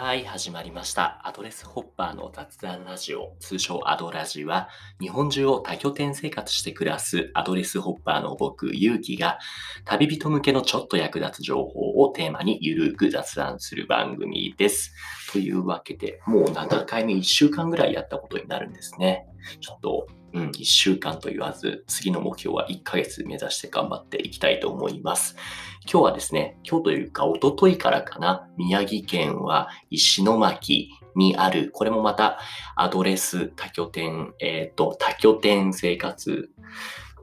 はい、始まりました。アドレスホッパーの雑談ラジオ、通称アドラジは、日本中を多拠点生活して暮らすアドレスホッパーの僕、ゆうきが、旅人向けのちょっと役立つ情報をテーマにゆるく雑談する番組です。というわけで、もう7回目？1週間ぐらいやったことになるんですね。ちょっとうん、1週間と言わず、次の目標は1ヶ月目指して頑張っていきたいと思います。今日はですね、今日というか、おとといからかな、宮城県は石巻にある、これもまたアドレス多拠点、えっ、ー、と、多拠点生活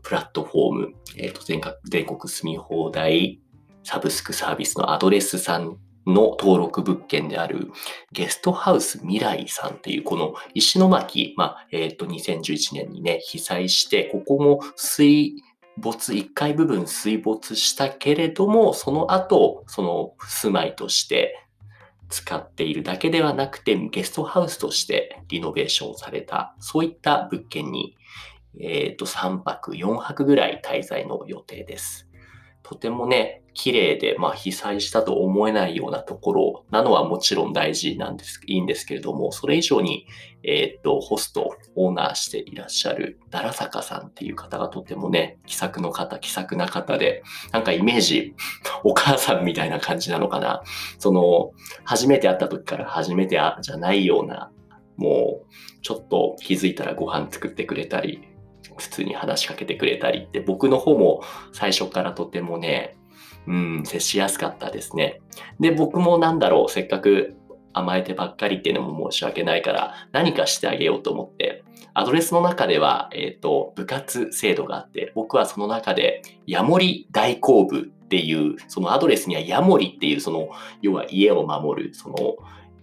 プラットフォーム、えっ、ー、と全国、全国住み放題サブスクサービスのアドレスさんの登録物件であるゲストハウス未来さんっていうこの石巻、まあ、えっ、ー、と、2011年にね、被災して、ここも水没、1階部分水没したけれども、その後、その住まいとして使っているだけではなくて、ゲストハウスとしてリノベーションされた、そういった物件に、えっ、ー、と、3泊、4泊ぐらい滞在の予定です。とてもね、綺麗で、まあ、被災したと思えないようなところなのはもちろん大事なんです、いいんですけれども、それ以上に、えー、っと、ホスト、オーナーしていらっしゃる、奈良坂さんっていう方がとてもね、気さくの方、気さくな方で、なんかイメージ、お母さんみたいな感じなのかな。その、初めて会った時から初めてじゃないような、もう、ちょっと気づいたらご飯作ってくれたり、普通に話しかけてくれたりって、僕の方も最初からとてもね、うん、接しやすかったですね。で、僕もなんだろう、せっかく甘えてばっかりっていうのも申し訳ないから、何かしてあげようと思って、アドレスの中では、えっ、ー、と、部活制度があって、僕はその中で、ヤモリ大工部っていう、そのアドレスにはヤモリっていう、その、要は家を守る、その、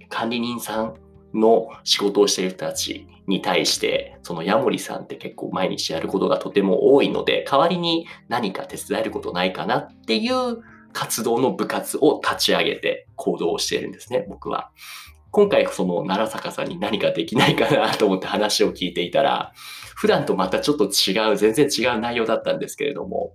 管理人さんの仕事をしている人たちに対して、そのヤモリさんって結構毎日やることがとても多いので、代わりに何か手伝えることないかなっていう活動の部活を立ち上げて行動をしているんですね、僕は。今回その奈良坂さんに何かできないかなと思って話を聞いていたら、普段とまたちょっと違う、全然違う内容だったんですけれども、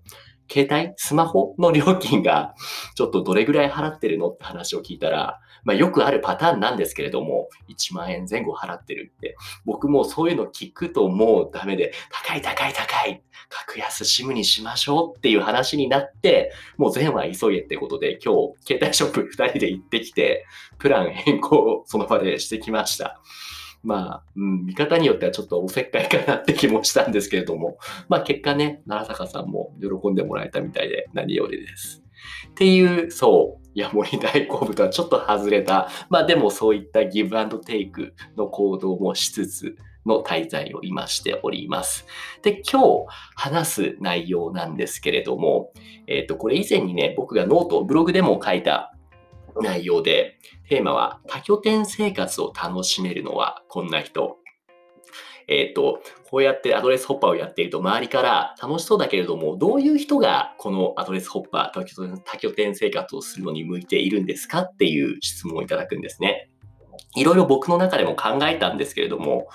携帯、スマホの料金が ちょっとどれぐらい払ってるの？って話を聞いたら、まあ、よくあるパターンなんですけれども、1万円前後払ってるって、僕もそういうの聞くともうダメで、高い高い高い、格安シムにしましょうっていう話になって、もう全話急げってことで、今日、携帯ショップ2人で行ってきて、プラン変更をその場でしてきました。まあ、うん、見方によってはちょっとおせっかいかなって気もしたんですけれども、まあ結果ね、奈良坂さんも喜んでもらえたみたいで何よりです。っていう、そう、ヤモリ大好物とはちょっと外れた、まあでもそういったギブアンドテイクの行動もしつつの滞在を今しております。で、今日話す内容なんですけれども、えっ、ー、と、これ以前にね、僕が note、ブログでも書いた内容で、テーマは多拠点生活を楽しめるのはこんな人。えっ、ー、と、こうやってアドレスホッパーをやっていると周りから楽しそうだけれども、どういう人がこのアドレスホッパー、多拠点生活をするのに向いているんですか？っていう質問をいただくんですね。いろいろ僕の中でも考えたんですけれども、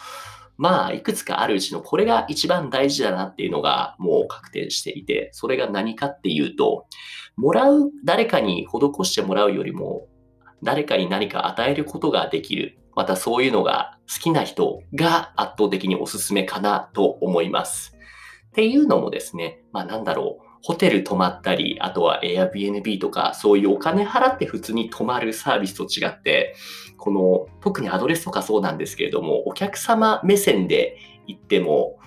まあ、いくつかあるうちのこれが一番大事だなっていうのがもう確定していて、それが何かっていうと、もらう、誰かに施してもらうよりも、誰かに何か与えることができる。またそういうのが好きな人が圧倒的におすすめかなと思います。っていうのもですね、まあなんだろう。ホテル泊まったり、あとは Airbnb とか、そういうお金払って普通に泊まるサービスと違って、この、特にアドレスとかそうなんですけれども、お客様目線で行っても、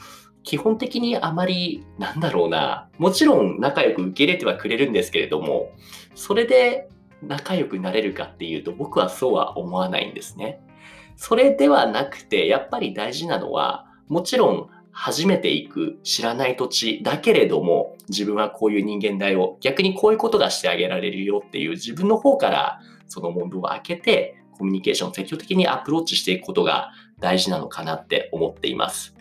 基本的にあまり、なんだろうな、もちろん仲良く受け入れてはくれるんですけれども、それで仲良くなれるかっていうと、僕はそうは思わないんですね。それではなくて、やっぱり大事なのは、もちろん初めて行く知らない土地だけれども、自分はこういう人間だよ。逆にこういうことがしてあげられるよっていう自分の方からその問答を開けて、コミュニケーションを積極的にアプローチしていくことが大事なのかなって思っています。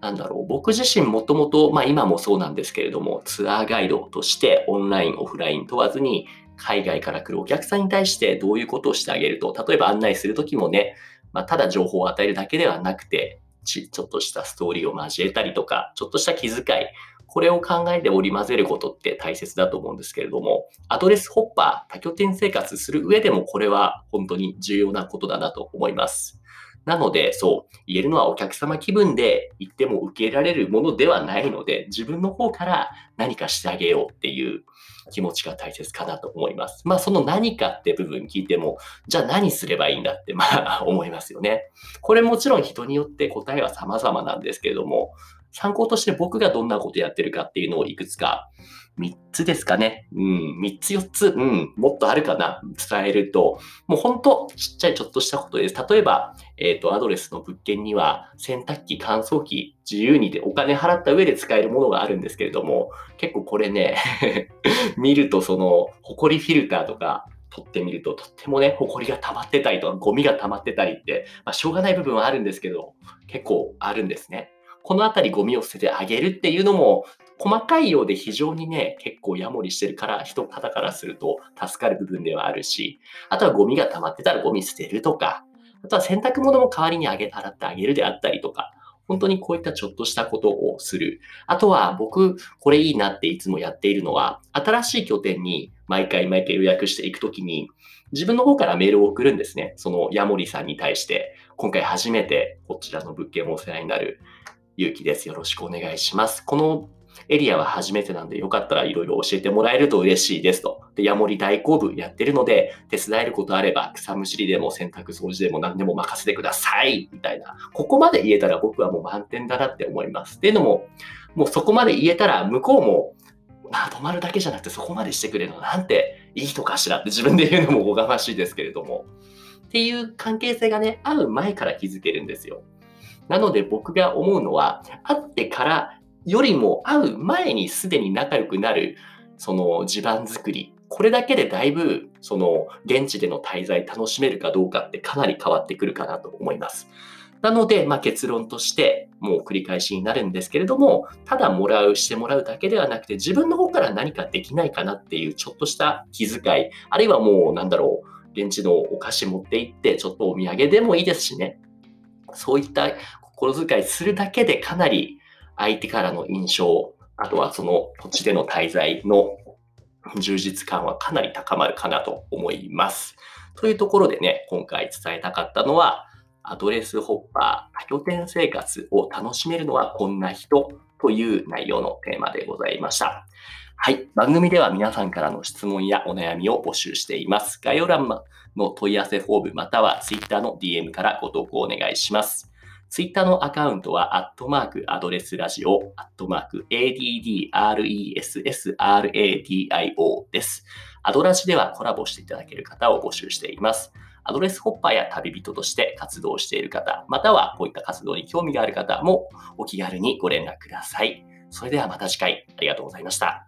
なんだろう、僕自身もともと、まあ今もそうなんですけれども、ツアーガイドとしてオンライン、オフライン問わずに海外から来るお客さんに対してどういうことをしてあげると、例えば案内するときもね、まあ、ただ情報を与えるだけではなくて、ち、ちょっとしたストーリーを交えたりとか、ちょっとした気遣い、これを考えて織り交ぜることって大切だと思うんですけれども、アドレスホッパー、多拠点生活する上でもこれは本当に重要なことだなと思います。なので、そう、言えるのはお客様気分で言っても受けられるものではないので、自分の方から何かしてあげようっていう気持ちが大切かなと思います。まあ、その何かって部分聞いても、じゃあ何すればいいんだって、まあ、思いますよね。これもちろん人によって答えは様々なんですけれども、参考として僕がどんなことやってるかっていうのをいくつか、3つですかね。うん、3つ4つ、うん、もっとあるかな、伝えると、もう本当ちっちゃいちょっとしたことです。例えば、えっ、ー、と、アドレスの物件には洗濯機、乾燥機、自由にでお金払った上で使えるものがあるんですけれども、結構これね 見るとその、ホコリフィルターとか、取ってみると、とってもね、埃が溜まってたりとか、ゴミが溜まってたりって、まあ、しょうがない部分はあるんですけど、結構あるんですね。このあたりゴミを捨ててあげるっていうのも、細かいようで非常にね、結構ヤモリしてるから、人方からすると助かる部分ではあるし、あとはゴミが溜まってたらゴミ捨てるとか、あとは洗濯物も代わりにあげ、洗ってあげるであったりとか、本当にこういったちょっとしたことをする。あとは僕、これいいなっていつもやっているのは、新しい拠点に毎回毎回予約していくときに、自分の方からメールを送るんですね。そのヤモリさんに対して、今回初めてこちらの物件もお世話になるゆうきです。よろしくお願いします。このエリアは初めてなんで、よかったらいろいろ教えてもらえると嬉しいですと。で、ヤモリ大工部やってるので、手伝えることあれば、草むしりでも洗濯掃除でも何でも任せてくださいみたいな。ここまで言えたら僕はもう満点だなって思います。っていうのも、もうそこまで言えたら、向こうも、まあ、止まるだけじゃなくてそこまでしてくれるのなんていい人かしらって自分で言うのもおがましいですけれども。っていう関係性がね、会う前から気づけるんですよ。なので僕が思うのは、会ってからよりも会う前にすでに仲良くなる、その地盤作り。これだけでだいぶ、その現地での滞在楽しめるかどうかってかなり変わってくるかなと思います。なので、まあ、結論として、もう繰り返しになるんですけれども、ただもらう、してもらうだけではなくて、自分の方から何かできないかなっていうちょっとした気遣い、あるいはもう、なんだろう、現地のお菓子持って行って、ちょっとお土産でもいいですしね。そういった心遣いするだけでかなり相手からの印象、あとはその土地での滞在の充実感はかなり高まるかなと思います。というところでね、今回伝えたかったのは、アドレスホッパー、多拠点生活を楽しめるのはこんな人という内容のテーマでございました。はい。番組では皆さんからの質問やお悩みを募集しています。概要欄の問い合わせフォームまたは Twitter の DM からご投稿お願いします。ツイッターのアカウントは、アットマークアドレスラジオ、アットマーク ADDRESSRADIO です。アドラジではコラボしていただける方を募集しています。アドレスホッパーや旅人として活動している方、またはこういった活動に興味がある方もお気軽にご連絡ください。それではまた次回ありがとうございました。